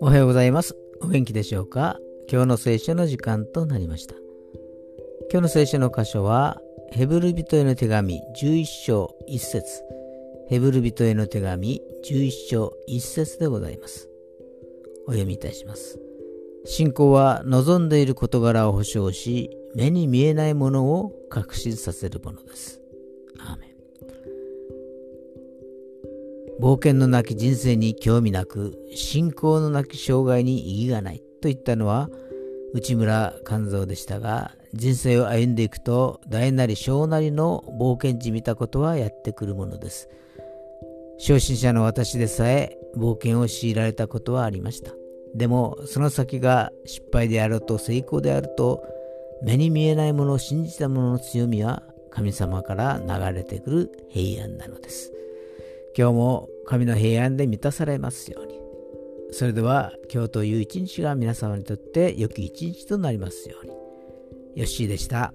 おはようございます。お元気でしょうか？今日の聖書の時間となりました。今日の聖書の箇所は、ヘブル人への手紙11章1節ヘブル人への手紙11章1節でございます。お読みいたします。信仰は望んでいる事柄を保証し、目に見えないものを確信させるものです。冒険のなき人生に興味なく、信仰のなき生涯に意義がないと言ったのは内村勘三でしたが、人生を歩んでいくと大なり小なりの冒険じみたことはやってくるものです。初心者の私でさえ冒険を強いられたことはありました。でもその先が失敗であると成功であると目に見えないものを信じた者の強みは神様から流れてくる平安なのです。今日も神の平安で満たされますように。それでは今日という一日が皆様にとって良き一日となりますように。よッしーでした。